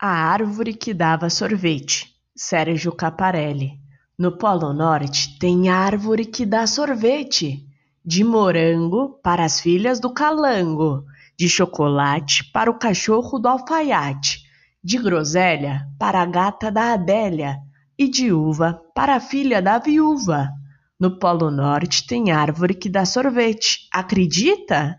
A árvore que dava sorvete. Sérgio Caparelli. No Polo Norte tem árvore que dá sorvete. De morango para as filhas do calango, de chocolate para o cachorro do alfaiate, de groselha para a gata da Adélia e de uva para a filha da viúva. No Polo Norte tem árvore que dá sorvete. Acredita?